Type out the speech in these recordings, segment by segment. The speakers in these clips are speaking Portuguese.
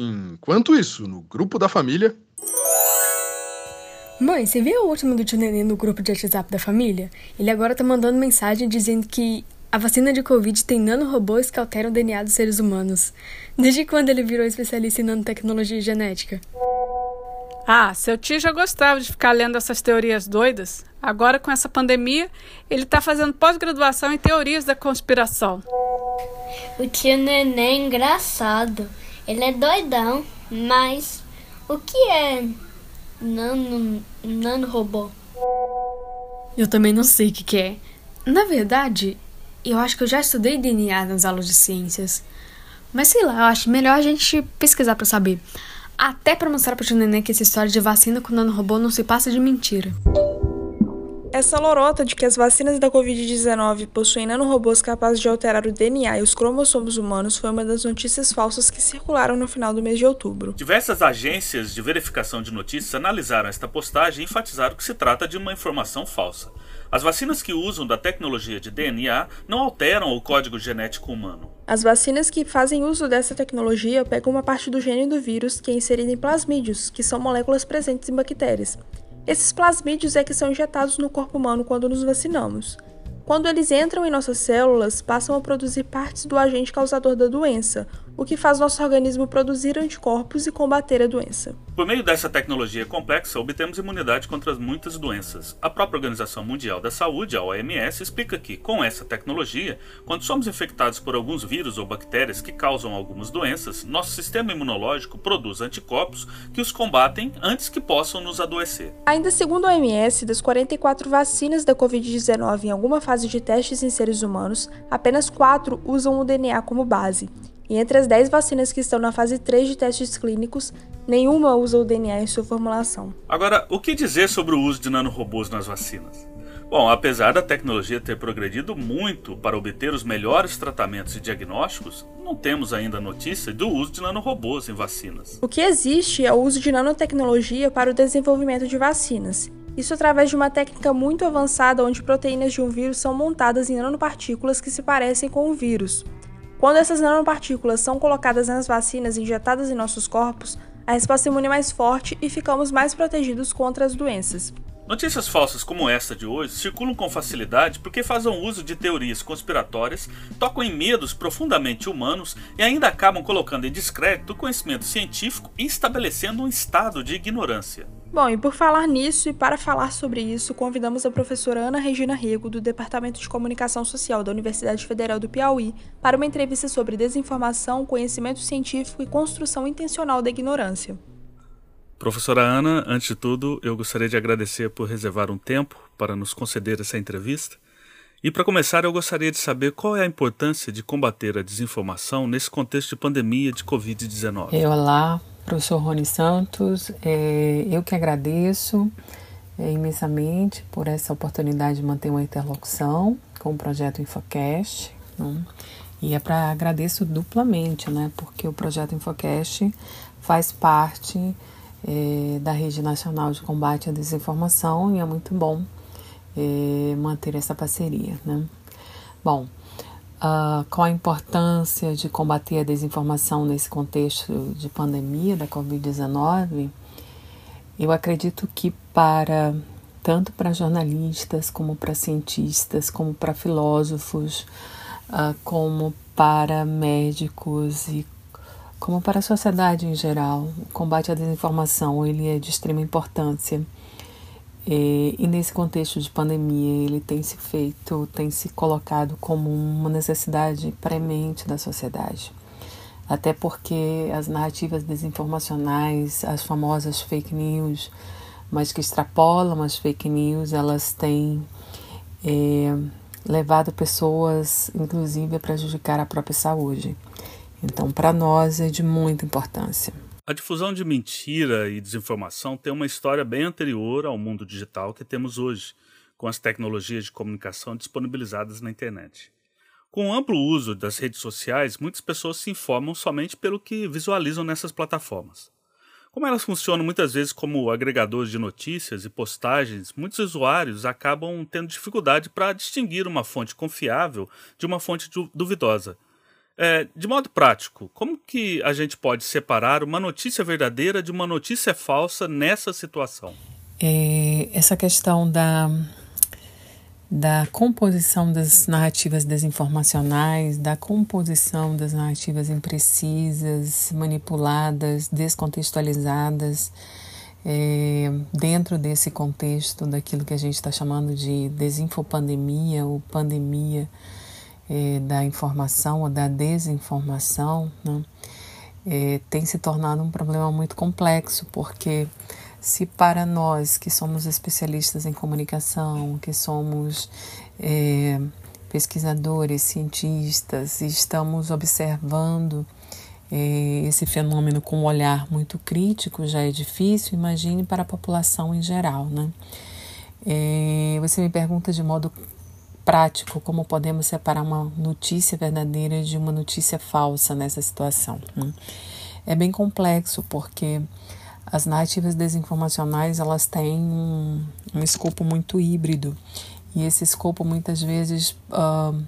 Enquanto isso, no grupo da família. Mãe, você viu o último do tio Nenê no grupo de WhatsApp da família? Ele agora tá mandando mensagem dizendo que a vacina de Covid tem nanorobôs que alteram o DNA dos seres humanos. Desde quando ele virou especialista em nanotecnologia genética? Ah, seu tio já gostava de ficar lendo essas teorias doidas. Agora, com essa pandemia, ele tá fazendo pós-graduação em teorias da conspiração. O tio Nenê é engraçado. Ele é doidão, mas o que é nano, nano robô. Eu também não sei o que, que é. Na verdade, eu acho que eu já estudei DNA nas aulas de ciências. Mas sei lá, eu acho melhor a gente pesquisar para saber. Até para mostrar pro tio Nenê que essa história de vacina com nanorobô não se passa de mentira. Essa lorota de que as vacinas da Covid-19 possuem nanorobôs capazes de alterar o DNA e os cromossomos humanos foi uma das notícias falsas que circularam no final do mês de outubro. Diversas agências de verificação de notícias analisaram esta postagem e enfatizaram que se trata de uma informação falsa. As vacinas que usam da tecnologia de DNA não alteram o código genético humano. As vacinas que fazem uso dessa tecnologia pegam uma parte do gene do vírus que é inserido em plasmídios, que são moléculas presentes em bactérias. Esses plasmídios é que são injetados no corpo humano quando nos vacinamos. Quando eles entram em nossas células, passam a produzir partes do agente causador da doença, o que faz nosso organismo produzir anticorpos e combater a doença. Por meio dessa tecnologia complexa, obtemos imunidade contra muitas doenças. A própria Organização Mundial da Saúde, a OMS, explica que, com essa tecnologia, quando somos infectados por alguns vírus ou bactérias que causam algumas doenças, nosso sistema imunológico produz anticorpos que os combatem antes que possam nos adoecer. Ainda segundo a OMS, das 44 vacinas da Covid-19 em alguma fase de testes em seres humanos, apenas 4 usam o DNA como base. E entre as 10 vacinas que estão na fase 3 de testes clínicos, nenhuma usa o DNA em sua formulação. Agora, o que dizer sobre o uso de nanorobôs nas vacinas? Bom, apesar da tecnologia ter progredido muito para obter os melhores tratamentos e diagnósticos, não temos ainda notícia do uso de nanorobôs em vacinas. O que existe é o uso de nanotecnologia para o desenvolvimento de vacinas. Isso através de uma técnica muito avançada onde proteínas de um vírus são montadas em nanopartículas que se parecem com o vírus. Quando essas nanopartículas são colocadas nas vacinas injetadas em nossos corpos, a resposta imune é mais forte e ficamos mais protegidos contra as doenças. Notícias falsas como esta de hoje circulam com facilidade porque fazem uso de teorias conspiratórias, tocam em medos profundamente humanos e ainda acabam colocando em descrédito o conhecimento científico e estabelecendo um estado de ignorância. Bom, e por falar nisso e para falar sobre isso, convidamos a professora Ana Regina Rego, do Departamento de Comunicação Social da Universidade Federal do Piauí, para uma entrevista sobre desinformação, conhecimento científico e construção intencional da ignorância. Professora Ana, antes de tudo, eu gostaria de agradecer por reservar um tempo para nos conceder essa entrevista. E para começar, eu gostaria de saber qual é a importância de combater a desinformação nesse contexto de pandemia de Covid-19. Olá, professor Rony Santos. É, eu que agradeço é, imensamente por essa oportunidade de manter uma interlocução com o projeto Infocast. Né? E é para agradeço duplamente, né? Porque o projeto Infocast faz parte é, da Rede Nacional de Combate à Desinformação e é muito bom é, manter essa parceria, né? Bom, uh, qual a importância de combater a desinformação nesse contexto de pandemia da Covid-19, eu acredito que para tanto para jornalistas, como para cientistas, como para filósofos, uh, como para médicos e como para a sociedade em geral, o combate à desinformação ele é de extrema importância. E, e, nesse contexto de pandemia, ele tem se feito, tem se colocado como uma necessidade premente da sociedade. Até porque as narrativas desinformacionais, as famosas fake news, mas que extrapolam as fake news, elas têm é, levado pessoas, inclusive, a prejudicar a própria saúde. Então, para nós, é de muita importância. A difusão de mentira e desinformação tem uma história bem anterior ao mundo digital que temos hoje, com as tecnologias de comunicação disponibilizadas na internet. Com o amplo uso das redes sociais, muitas pessoas se informam somente pelo que visualizam nessas plataformas. Como elas funcionam muitas vezes como agregadores de notícias e postagens, muitos usuários acabam tendo dificuldade para distinguir uma fonte confiável de uma fonte duvidosa É, de modo prático, como que a gente pode separar uma notícia verdadeira de uma notícia falsa nessa situação? É, essa questão da, da composição das narrativas desinformacionais, da composição das narrativas imprecisas, manipuladas, descontextualizadas, é, dentro desse contexto daquilo que a gente está chamando de desinfopandemia ou pandemia é, da informação ou da desinformação, né, é, tem se tornado um problema muito complexo, porque se para nós que somos especialistas em comunicação, que somos é, pesquisadores, cientistas, e estamos observando esse fenômeno com um olhar muito crítico, já é difícil, imagine para a população em geral. Né? Você me pergunta de modo prático como podemos separar uma notícia verdadeira de uma notícia falsa nessa situação. Né? É bem complexo porque as narrativas desinformacionais elas têm um, um escopo muito híbrido e esse escopo muitas vezes uh,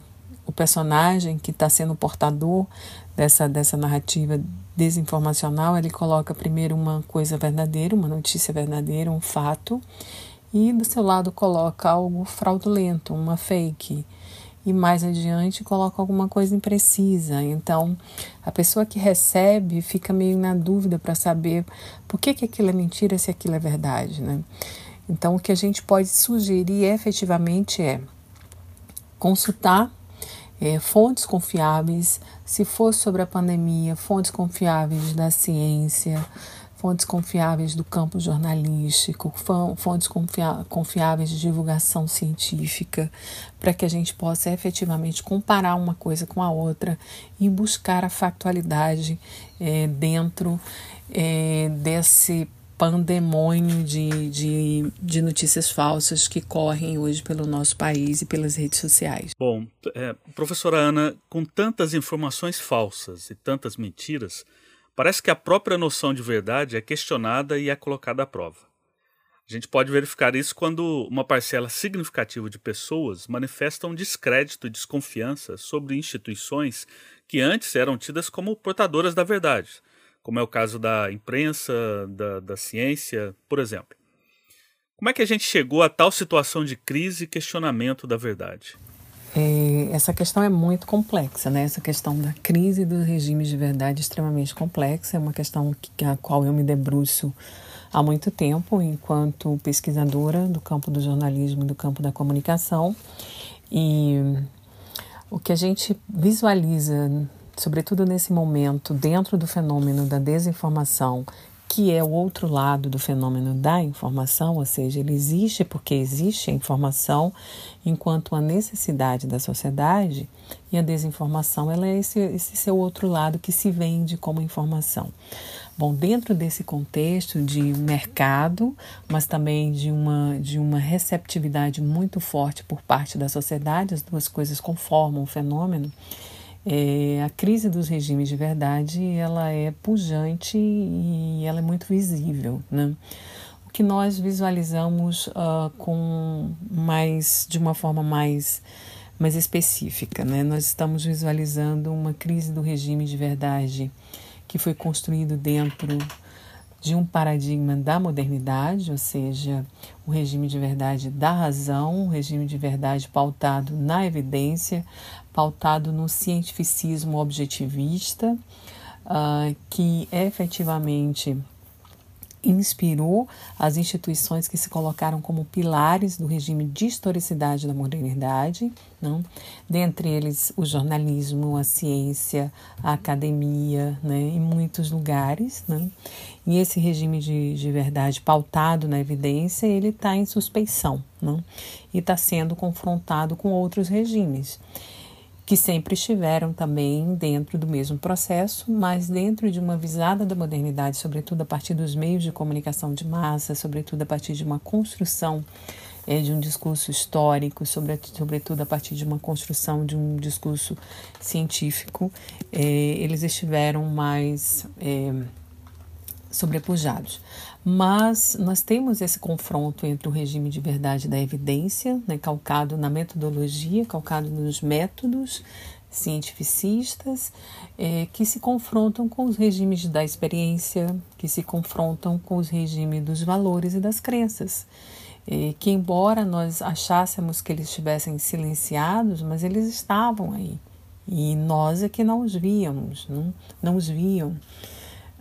o personagem que está sendo portador dessa, dessa narrativa desinformacional ele coloca primeiro uma coisa verdadeira, uma notícia verdadeira, um fato e do seu lado coloca algo fraudulento, uma fake. E mais adiante coloca alguma coisa imprecisa. Então, a pessoa que recebe fica meio na dúvida para saber por que, que aquilo é mentira se aquilo é verdade. Né? Então, o que a gente pode sugerir efetivamente é consultar é, fontes confiáveis, se for sobre a pandemia, fontes confiáveis da ciência, fontes confiáveis do campo jornalístico, fontes confiáveis de divulgação científica, para que a gente possa efetivamente comparar uma coisa com a outra e buscar a factualidade é, dentro é, desse pandemônio de, de, de, notícias falsas que correm hoje pelo nosso país e pelas redes sociais. Bom, é, professora Ana, com tantas informações falsas e tantas mentiras, Parece que a própria noção de verdade é questionada e é colocada à prova. A gente pode verificar isso quando uma parcela significativa de pessoas manifestam descrédito e desconfiança sobre instituições que antes eram tidas como portadoras da verdade, como é o caso da imprensa, da, da ciência, por exemplo. Como é que a gente chegou a tal situação de crise e questionamento da verdade? É, essa questão é muito complexa, né? Essa questão da crise dos regimes de verdade é extremamente complexa, é uma questão que, a qual eu me debruço há muito tempo enquanto pesquisadora do campo do jornalismo e do campo da comunicação. E o que a gente visualiza, sobretudo nesse momento, dentro do fenômeno da desinformação que é o outro lado do fenômeno da informação, ou seja, ele existe porque existe a informação enquanto a necessidade da sociedade e a desinformação ela é esse, esse seu outro lado que se vende como informação. Bom, dentro desse contexto de mercado, mas também de uma, de uma receptividade muito forte por parte da sociedade, as duas coisas conformam o fenômeno, é, a crise dos regimes de verdade ela é pujante e ela é muito visível, né? O que nós visualizamos uh, com mais de uma forma mais mais específica, né? Nós estamos visualizando uma crise do regime de verdade que foi construído dentro de um paradigma da modernidade, ou seja, o regime de verdade da razão, o regime de verdade pautado na evidência, pautado no cientificismo objetivista, uh, que efetivamente inspirou as instituições que se colocaram como pilares do regime de historicidade da modernidade, não? dentre eles o jornalismo, a ciência, a academia, né? em muitos lugares. Né? E esse regime de, de verdade pautado na evidência, ele está em suspeição não? e está sendo confrontado com outros regimes que sempre estiveram também dentro do mesmo processo, mas dentro de uma visada da modernidade, sobretudo a partir dos meios de comunicação de massa, sobretudo a partir de uma construção é, de um discurso histórico, sobre, sobretudo a partir de uma construção de um discurso científico, é, eles estiveram mais é, sobrepujados. Mas nós temos esse confronto entre o regime de verdade da evidência, né, calcado na metodologia, calcado nos métodos cientificistas é, que se confrontam com os regimes da experiência, que se confrontam com os regimes dos valores e das crenças. É, que, embora nós achássemos que eles estivessem silenciados, mas eles estavam aí. E nós é que não os víamos, não, não os viam.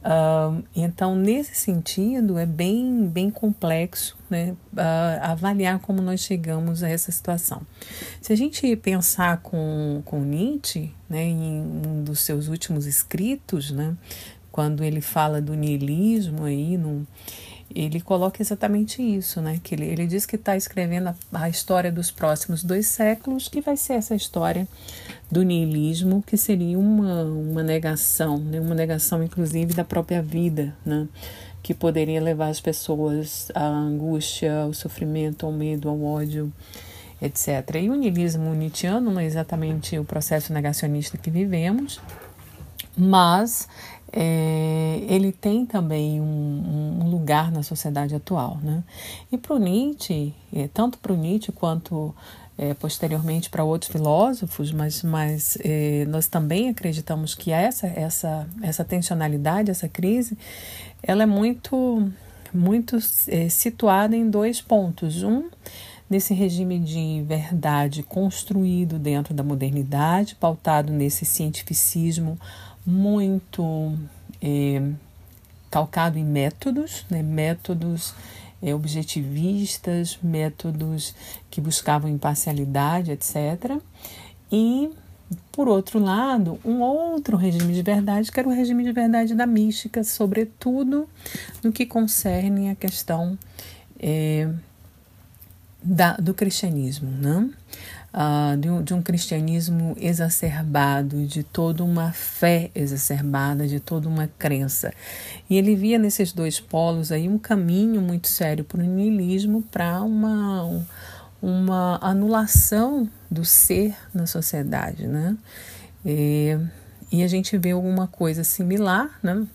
Uh, então, nesse sentido, é bem, bem complexo né, uh, avaliar como nós chegamos a essa situação. Se a gente pensar com, com Nietzsche, né, em um dos seus últimos escritos, né, quando ele fala do niilismo aí, no, ele coloca exatamente isso, né? Que ele, ele diz que está escrevendo a, a, história dos próximos dois séculos, que vai ser essa história do niilismo, que seria uma, uma negação, né? uma negação inclusive da própria vida, né? que poderia levar as pessoas à angústia, ao sofrimento, ao medo, ao ódio, etc. E o niilismo nietzschiano não é exatamente o processo negacionista que vivemos, mas é, ele tem também um, um, lugar na sociedade atual. Né? E para o Nietzsche, é, tanto para o Nietzsche quanto é, posteriormente para outros filósofos, mas, mas é, nós também acreditamos que essa, essa, essa tensionalidade, essa crise, ela é muito, muito é, situada em dois pontos. Um, nesse regime de verdade construído dentro da modernidade, pautado nesse cientificismo muito é, calcado em métodos, né, métodos é, objetivistas, métodos que buscavam imparcialidade, etc. E, por outro lado, um outro regime de verdade, que era o regime de verdade da mística, sobretudo no que concerne a questão é, da, do cristianismo. Né? Uh, de, um, de um cristianismo exacerbado, de toda uma fé exacerbada, de toda uma crença. E ele via nesses dois polos aí um caminho muito sério para o niilismo, para uma, uma anulação do ser na sociedade, né? E, e a gente vê alguma coisa similar, né?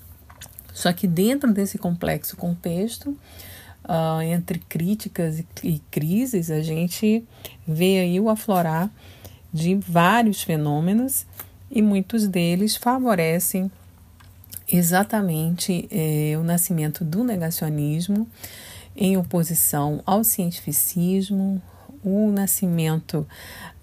Só que dentro desse complexo contexto, uh, entre críticas e, e crises, a gente vê aí o aflorar de vários fenômenos e muitos deles favorecem exatamente eh, o nascimento do negacionismo em oposição ao cientificismo, o nascimento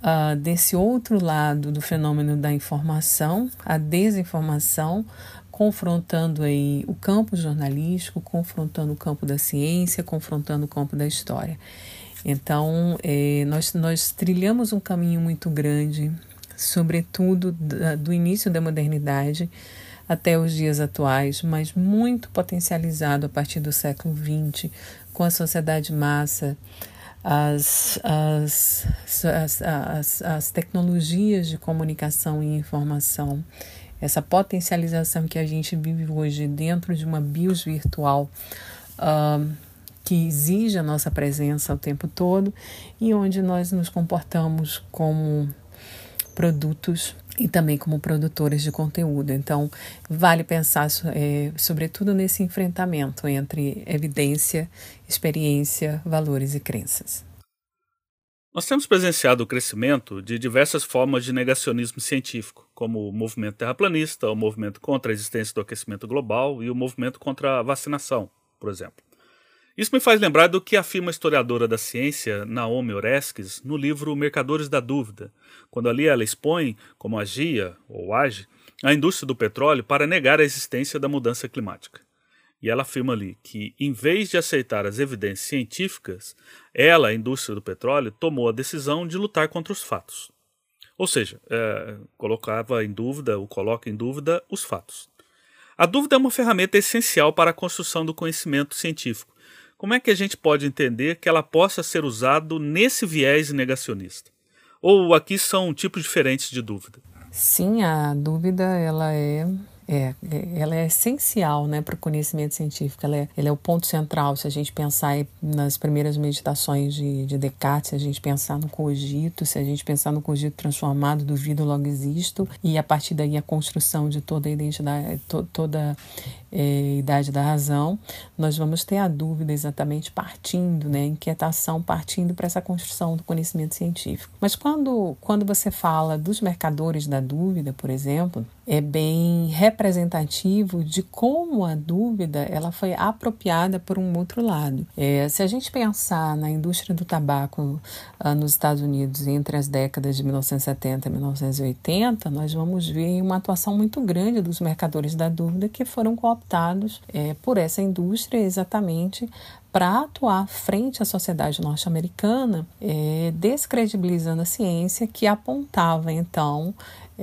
uh, desse outro lado do fenômeno da informação, a desinformação, confrontando aí o campo jornalístico, confrontando o campo da ciência, confrontando o campo da história. Então, é, nós, nós trilhamos um caminho muito grande, sobretudo da, do início da modernidade até os dias atuais, mas muito potencializado a partir do século XX, com a sociedade massa, as, as, as, as, as tecnologias de comunicação e informação essa potencialização que a gente vive hoje dentro de uma BIOS virtual uh, que exige a nossa presença o tempo todo e onde nós nos comportamos como produtos e também como produtores de conteúdo. Então, vale pensar, é, sobretudo, nesse enfrentamento entre evidência, experiência, valores e crenças. Nós temos presenciado o crescimento de diversas formas de negacionismo científico, como o movimento terraplanista, o movimento contra a existência do aquecimento global e o movimento contra a vacinação, por exemplo. Isso me faz lembrar do que afirma a historiadora da ciência Naomi Oreskes no livro Mercadores da Dúvida, quando ali ela expõe como agia, ou age, a indústria do petróleo para negar a existência da mudança climática. E ela afirma ali que, em vez de aceitar as evidências científicas, ela, a indústria do petróleo, tomou a decisão de lutar contra os fatos. Ou seja, é, colocava em dúvida, ou coloca em dúvida, os fatos. A dúvida é uma ferramenta essencial para a construção do conhecimento científico. Como é que a gente pode entender que ela possa ser usada nesse viés negacionista? Ou aqui são tipos diferentes de dúvida? Sim, a dúvida ela é é, é, ela é essencial né, para o conhecimento científico, ela é, ela é o ponto central. Se a gente pensar nas primeiras meditações de, de Descartes, se a gente pensar no cogito, se a gente pensar no cogito transformado, duvido, logo existo, e a partir daí a construção de toda a identidade, to, toda é, Idade da Razão, nós vamos ter a dúvida exatamente partindo, né, inquietação partindo para essa construção do conhecimento científico. Mas quando, quando você fala dos mercadores da dúvida, por exemplo, é bem representativo de como a dúvida ela foi apropriada por um outro lado. É, se a gente pensar na indústria do tabaco ah, nos Estados Unidos entre as décadas de 1970 e 1980, nós vamos ver uma atuação muito grande dos mercadores da dúvida que foram é, por essa indústria exatamente para atuar frente à sociedade norte-americana, é, descredibilizando a ciência que apontava então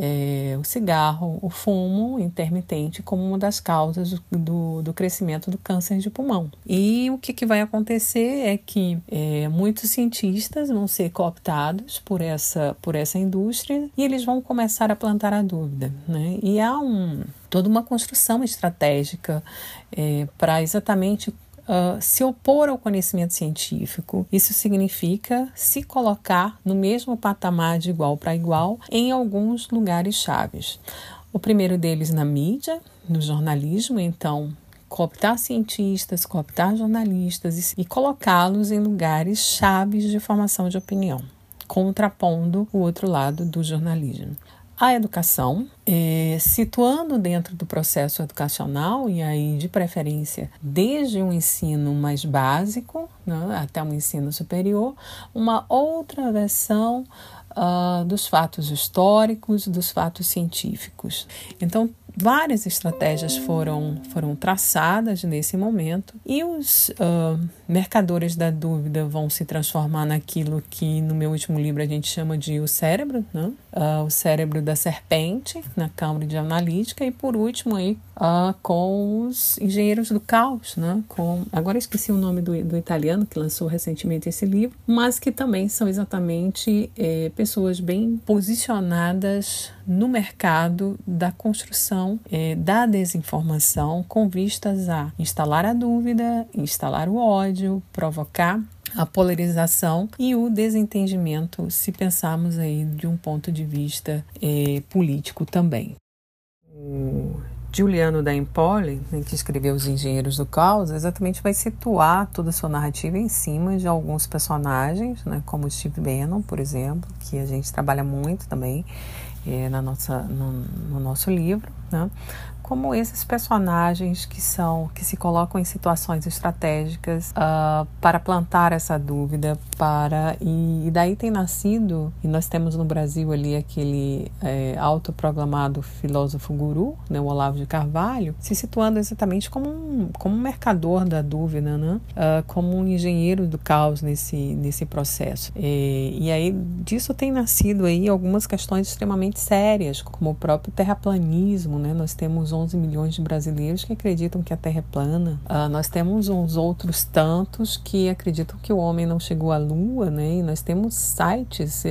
é, o cigarro, o fumo intermitente como uma das causas do, do crescimento do câncer de pulmão. E o que, que vai acontecer é que é, muitos cientistas vão ser cooptados por essa, por essa indústria e eles vão começar a plantar a dúvida. Né? E há um, toda uma construção estratégica é, para exatamente Uh, se opor ao conhecimento científico. Isso significa se colocar no mesmo patamar de igual para igual em alguns lugares chaves. O primeiro deles na mídia, no jornalismo, então cooptar cientistas, cooptar jornalistas e, e colocá-los em lugares chaves de formação de opinião, contrapondo o outro lado do jornalismo a educação, é, situando dentro do processo educacional, e aí de preferência desde um ensino mais básico né, até um ensino superior, uma outra versão uh, dos fatos históricos, dos fatos científicos. Então, várias estratégias foram, foram traçadas nesse momento e os uh, mercadores da dúvida vão se transformar naquilo que no meu último livro a gente chama de o cérebro, né? Uh, o cérebro da serpente na Cambridge Analytica e por último aí uh, com os engenheiros do caos, né? Com agora esqueci o nome do, do italiano que lançou recentemente esse livro, mas que também são exatamente eh, pessoas bem posicionadas no mercado da construção eh, da desinformação com vistas a instalar a dúvida, instalar o ódio provocar a polarização e o desentendimento, se pensarmos aí de um ponto de vista eh, político também. O Giuliano da Empoli, né, que escreveu Os Engenheiros do Caos, exatamente vai situar toda a sua narrativa em cima de alguns personagens, né, como Steve Bannon, por exemplo, que a gente trabalha muito também eh, na nossa, no, no nosso livro, né? como esses personagens que são que se colocam em situações estratégicas uh, para plantar essa dúvida para e, e, daí tem nascido e nós temos no Brasil ali aquele é, autoproclamado filósofo guru né, o Olavo de Carvalho se situando exatamente como um, como um mercador da dúvida né, uh, como um engenheiro do caos nesse nesse processo e, e aí disso tem nascido aí algumas questões extremamente sérias como o próprio terraplanismo né nós temos 11 milhões de brasileiros que acreditam que a Terra é plana. Uh, nós temos uns outros tantos que acreditam que o homem não chegou à Lua, né? E nós temos sites,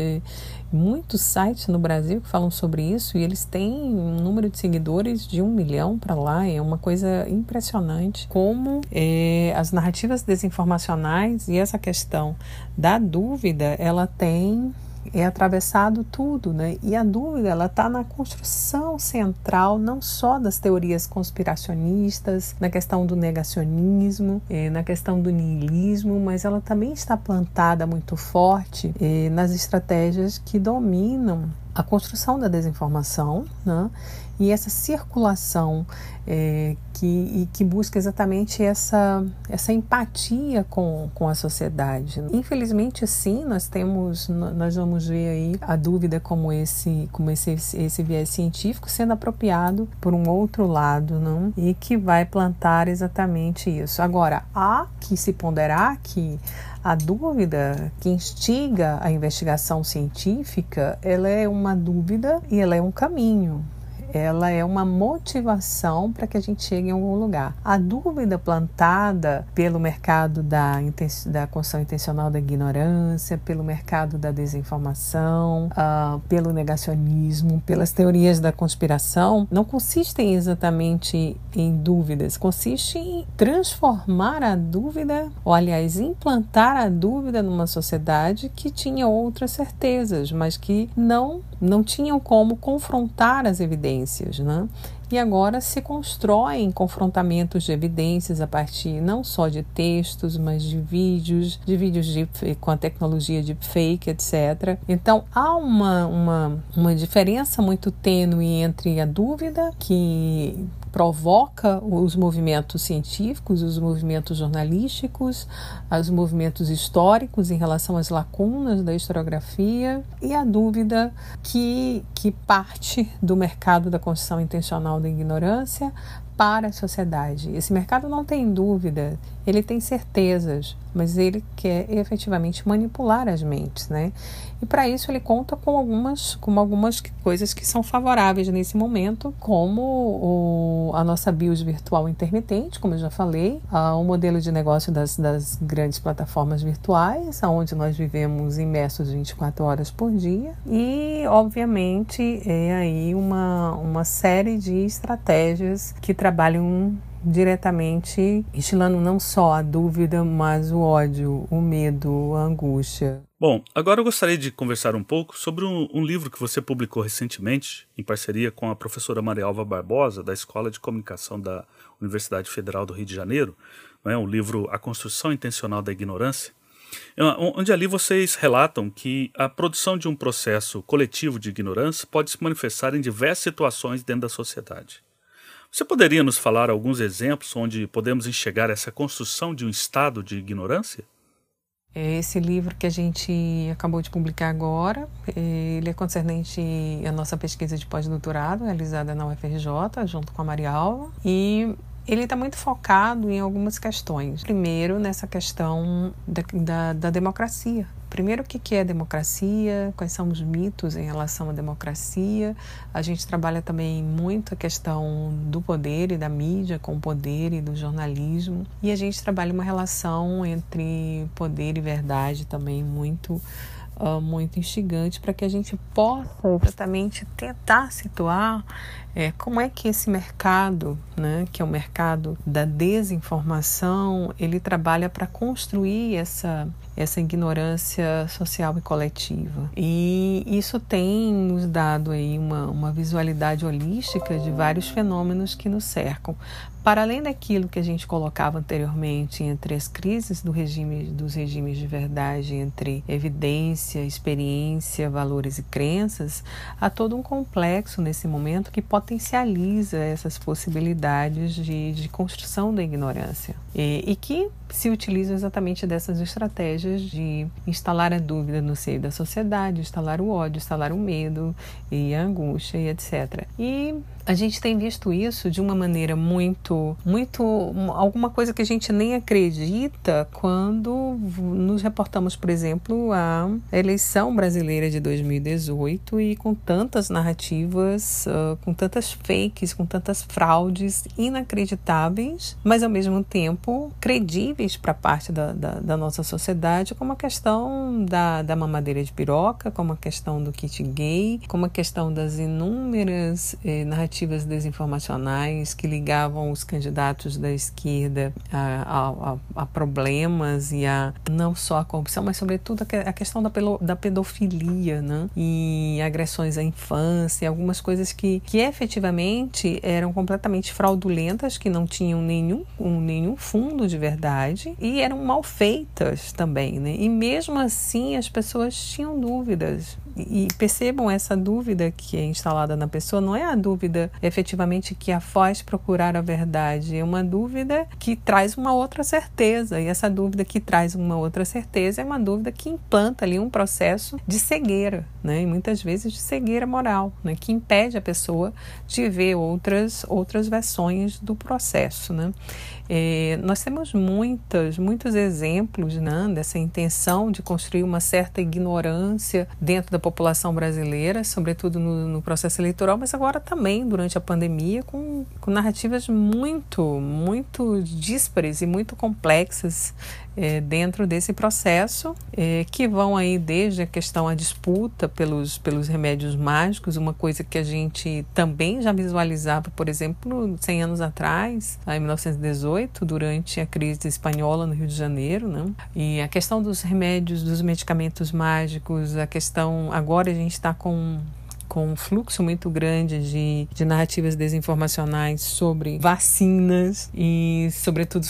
muitos sites no Brasil que falam sobre isso e eles têm um número de seguidores de um milhão para lá. É uma coisa impressionante como eh, as narrativas desinformacionais e essa questão da dúvida, ela tem é atravessado tudo, né? E a dúvida ela está na construção central não só das teorias conspiracionistas, na questão do negacionismo, é, na questão do niilismo, mas ela também está plantada muito forte é, nas estratégias que dominam a construção da desinformação, né? E essa circulação é, que, que busca exatamente essa, essa empatia com, com a sociedade. Infelizmente, sim, nós temos, nós vamos ver aí a dúvida como esse, como esse, esse viés científico sendo apropriado por um outro lado, não? E que vai plantar exatamente isso. Agora, há que se ponderar que a dúvida que instiga a investigação científica, ela é uma dúvida e ela é um caminho ela é uma motivação para que a gente chegue em algum lugar. A dúvida plantada pelo mercado da, da construção intencional da ignorância, pelo mercado da desinformação, uh, pelo negacionismo, pelas teorias da conspiração, não consistem exatamente em dúvidas, consiste em transformar a dúvida, ou aliás, implantar a dúvida numa sociedade que tinha outras certezas, mas que não, não tinham como confrontar as evidências né? E agora se constroem confrontamentos de evidências a partir não só de textos, mas de vídeos, de vídeos de, com a tecnologia de fake, etc. Então há uma, uma, uma diferença muito tênue entre a dúvida que provoca os movimentos científicos, os movimentos jornalísticos, os movimentos históricos em relação às lacunas da historiografia e a dúvida que, que parte do mercado da construção intencional da ignorância para a sociedade. Esse mercado não tem dúvida, ele tem certezas, mas ele quer efetivamente manipular as mentes, né? E para isso ele conta com algumas, com algumas coisas que são favoráveis nesse momento, como o, a nossa BIOS virtual intermitente, como eu já falei, o modelo de negócio das, das grandes plataformas virtuais, onde nós vivemos imersos 24 horas por dia, e obviamente é aí uma, uma série de estratégias que trabalham diretamente instilando não só a dúvida, mas o ódio, o medo, a angústia. Bom, agora eu gostaria de conversar um pouco sobre um, um, livro que você publicou recentemente, em parceria com a professora Maria Alva Barbosa, da Escola de Comunicação da Universidade Federal do Rio de Janeiro, né, o livro A Construção Intencional da Ignorância, é, onde ali vocês relatam que a produção de um processo coletivo de ignorância pode se manifestar em diversas situações dentro da sociedade. Você poderia nos falar alguns exemplos onde podemos enxergar essa construção de um estado de ignorância? É esse livro que a gente acabou de publicar agora, ele é concernente à nossa pesquisa de pós-doutorado realizada na UFRJ, junto com a Maria Alva, e ele está muito focado em algumas questões. Primeiro, nessa questão da, da, da democracia, Primeiro, o que é democracia? Quais são os mitos em relação à democracia? A gente trabalha também muito a questão do poder e da mídia com o poder e do jornalismo. E a gente trabalha uma relação entre poder e verdade também muito Uh, muito instigante para que a gente possa exatamente tentar situar é, como é que esse mercado, né, que é o mercado da desinformação, ele trabalha para construir essa essa ignorância social e coletiva. E isso tem nos dado aí uma, uma visualidade holística de vários fenômenos que nos cercam. Para além daquilo que a gente colocava anteriormente entre as crises do regime, dos regimes de verdade, entre evidência, experiência, valores e crenças, há todo um complexo nesse momento que potencializa essas possibilidades de, de construção da ignorância. E, e que se utiliza exatamente dessas estratégias de instalar a dúvida no seio da sociedade, instalar o ódio, instalar o medo e a angústia e etc. E a gente tem visto isso de uma maneira muito, muito, alguma coisa que a gente nem acredita quando nos reportamos, por exemplo, à eleição brasileira de 2018 e com tantas narrativas, uh, com tantas fakes, com tantas fraudes inacreditáveis, mas ao mesmo tempo credíveis para parte da, da, da, nossa sociedade, como a questão da, da mamadeira de piroca, como a questão do kit gay, como a questão das inúmeras eh, narrativas desinformacionais que ligavam os candidatos da esquerda a, a, a, problemas e a não só a corrupção, mas sobretudo a questão da, da pedofilia, né? E agressões à infância, algumas coisas que, que efetivamente eram completamente fraudulentas, que não tinham nenhum, um, nenhum fundo de verdade e eram mal feitas também, né? E mesmo assim as pessoas tinham dúvidas e percebam essa dúvida que é instalada na pessoa, não é a dúvida efetivamente que a faz procurar a verdade, é uma dúvida que traz uma outra certeza. E essa dúvida que traz uma outra certeza é uma dúvida que implanta ali um processo de cegueira, né? E muitas vezes de cegueira moral, né? Que impede a pessoa de ver outras, outras versões do processo, né? É, nós temos muitas, muitos exemplos né, dessa intenção de construir uma certa ignorância dentro da população brasileira, sobretudo no, no processo eleitoral, mas agora também durante a pandemia, com, com narrativas muito, muito díspares e muito complexas é, dentro desse processo, é, que vão aí desde a questão a disputa pelos, pelos remédios mágicos, uma coisa que a gente também já visualizava, por exemplo, 100 anos atrás, em 1918, durante a crise espanhola no Rio de Janeiro, né? E a questão dos remédios, dos medicamentos mágicos, a questão agora a gente está com com um fluxo muito grande de, de narrativas desinformacionais sobre vacinas e, sobretudo,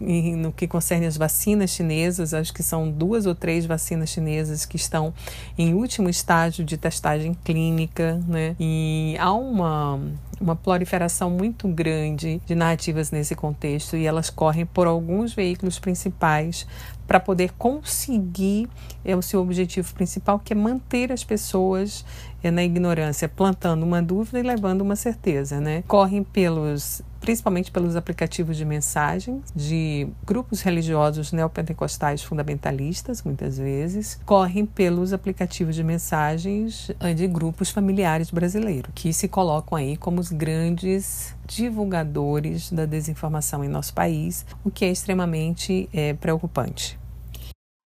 no que concerne as vacinas chinesas. Acho que são duas ou três vacinas chinesas que estão em último estágio de testagem clínica, né? E há uma uma proliferação muito grande de narrativas nesse contexto e elas correm por alguns veículos principais para poder conseguir é, o seu objetivo principal, que é manter as pessoas é, na ignorância, plantando uma dúvida e levando uma certeza, né? Correm pelos principalmente pelos aplicativos de mensagem de grupos religiosos neopentecostais fundamentalistas, muitas vezes, correm pelos aplicativos de mensagens eh, de grupos familiares brasileiros, que se colocam aí como os grandes divulgadores da desinformação em nosso país, o que é extremamente é, preocupante.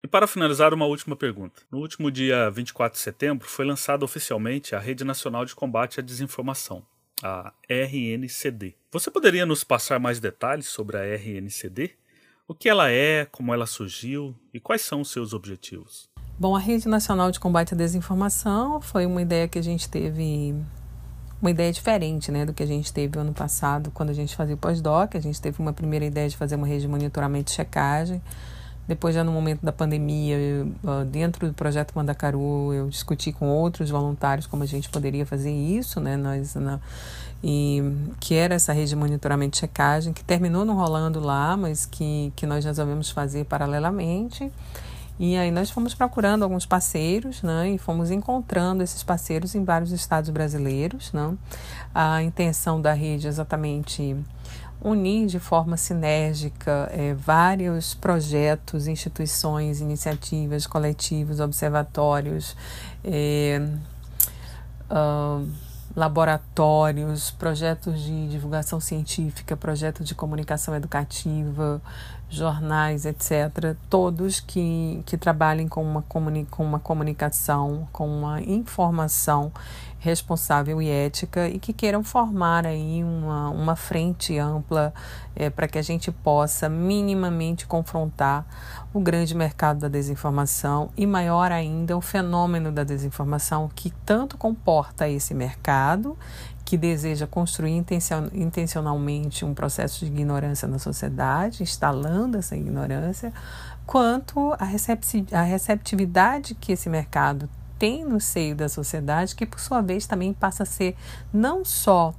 E para finalizar, uma última pergunta. No último dia 24 de setembro, foi lançada oficialmente a Rede Nacional de Combate à Desinformação, a RNCD. Você poderia nos passar mais detalhes sobre a RNCD? O que ela é, como ela surgiu e quais são os seus objetivos? Bom, a Rede Nacional de Combate à Desinformação foi uma ideia que a gente teve uma ideia diferente né, do que a gente teve ano passado, quando a gente fazia o pós-doc. A gente teve uma primeira ideia de fazer uma rede de monitoramento e checagem. Depois, já no momento da pandemia, dentro do projeto Mandacaru, eu discuti com outros voluntários como a gente poderia fazer isso, né? Nós, na, e que era essa rede de monitoramento e checagem, que terminou não rolando lá, mas que, que nós resolvemos fazer paralelamente. E aí nós fomos procurando alguns parceiros, né? E fomos encontrando esses parceiros em vários estados brasileiros, né? A intenção da rede é exatamente unir de forma sinérgica é, vários projetos, instituições, iniciativas, coletivos, observatórios, é, uh, laboratórios, projetos de divulgação científica, projetos de comunicação educativa, jornais, etc., todos que, que trabalhem com uma, com uma comunicação, com uma informação responsável e ética e que queiram formar aí uma, uma frente ampla é, para que a gente possa minimamente confrontar o grande mercado da desinformação e maior ainda o fenômeno da desinformação que tanto comporta esse mercado que deseja construir intencionalmente um processo de ignorância na sociedade, instalando essa ignorância, quanto a receptividade que esse mercado tem no seio da sociedade, que por sua vez também passa a ser não só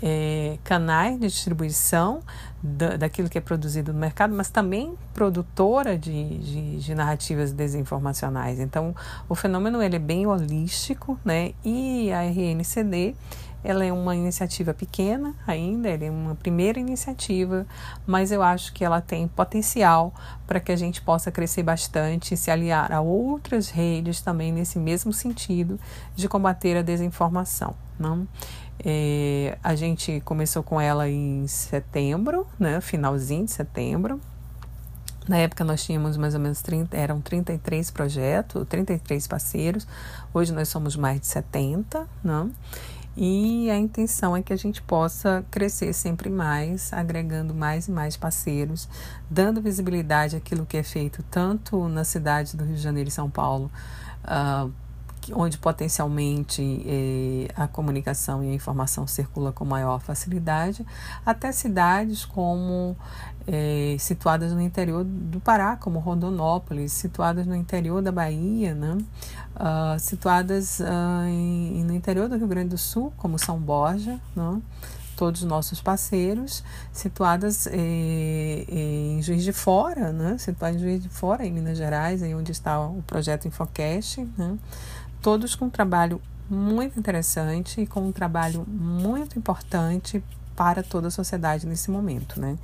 é, canais de distribuição da, daquilo que é produzido no mercado, mas também produtora de, de, de, narrativas desinformacionais. Então, o fenômeno ele é bem holístico, né? E a RNCD ela é uma iniciativa pequena ainda, ela é uma primeira iniciativa, mas eu acho que ela tem potencial para que a gente possa crescer bastante e se aliar a outras redes também nesse mesmo sentido de combater a desinformação. Não? É, a gente começou com ela em setembro, né, finalzinho de setembro. Na época nós tínhamos mais ou menos 30, eram 33 projetos, 33 parceiros. Hoje nós somos mais de 70, não? E a intenção é que a gente possa crescer sempre mais, agregando mais e mais parceiros, dando visibilidade àquilo que é feito tanto na cidade do Rio de Janeiro e São Paulo, uh, onde potencialmente eh, a comunicação e a informação circula com maior facilidade, até cidades como eh, situadas no interior do Pará, como Rondonópolis, situadas no interior da Bahia, né? Uh, situadas uh, em, no interior do Rio Grande do Sul, como São Borja, né? todos os nossos parceiros, situadas eh, eh, em Juiz de Fora, né? situadas em Juiz de Fora, em Minas Gerais, aí onde está o projeto Infocast, né? Todos com um trabalho muito interessante e com um trabalho muito importante para toda a sociedade nesse momento, né?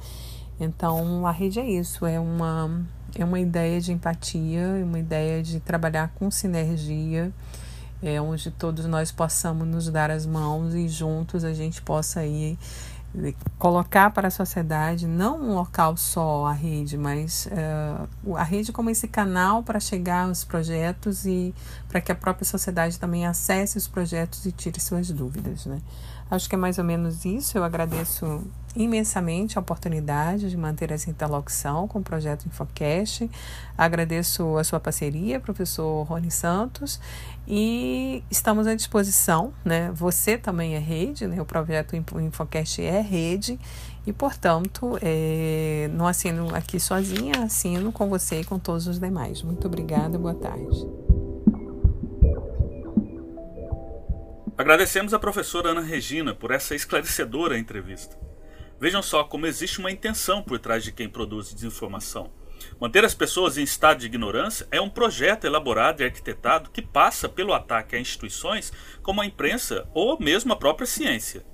Então, a rede é isso, é uma, é uma ideia de empatia, é uma ideia de trabalhar com sinergia, é onde todos nós possamos nos dar as mãos e juntos a gente possa ir colocar para a sociedade não um local só a rede, mas uh, a rede como esse canal para chegar aos projetos e para que a própria sociedade também acesse os projetos e tire suas dúvidas, né? Acho que é mais ou menos isso. Eu agradeço imensamente a oportunidade de manter essa interlocução com o projeto Infocast. Agradeço a sua parceria, professor Rony Santos, e estamos à disposição, né? Você também é rede, né? O projeto Infocast é rede e, portanto, é, não assino aqui sozinha, assino com você e com todos os demais. Muito obrigada, boa tarde. Agradecemos a professora Ana Regina por essa esclarecedora entrevista. Vejam só como existe uma intenção por trás de quem produz desinformação. Manter as pessoas em estado de ignorância é um projeto elaborado e arquitetado que passa pelo ataque a instituições como a imprensa ou mesmo a própria ciência.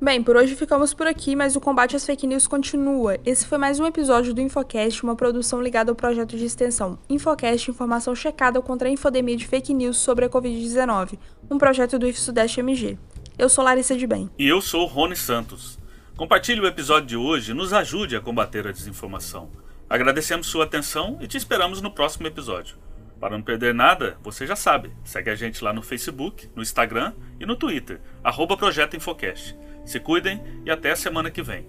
Bem, por hoje ficamos por aqui, mas o combate às fake news continua. Esse foi mais um episódio do Infocast, uma produção ligada ao projeto de extensão Infocast Informação Checada contra a Infodemia de Fake News sobre a Covid-19, um projeto do IF Sudeste MG. Eu sou Larissa de Bem. E eu sou Rony Santos. Compartilhe o episódio de hoje e nos ajude a combater a desinformação. Agradecemos sua atenção e te esperamos no próximo episódio. Para não perder nada, você já sabe, segue a gente lá no Facebook, no Instagram e no Twitter, arroba Projeto Infocast. Se cuidem e até a semana que vem.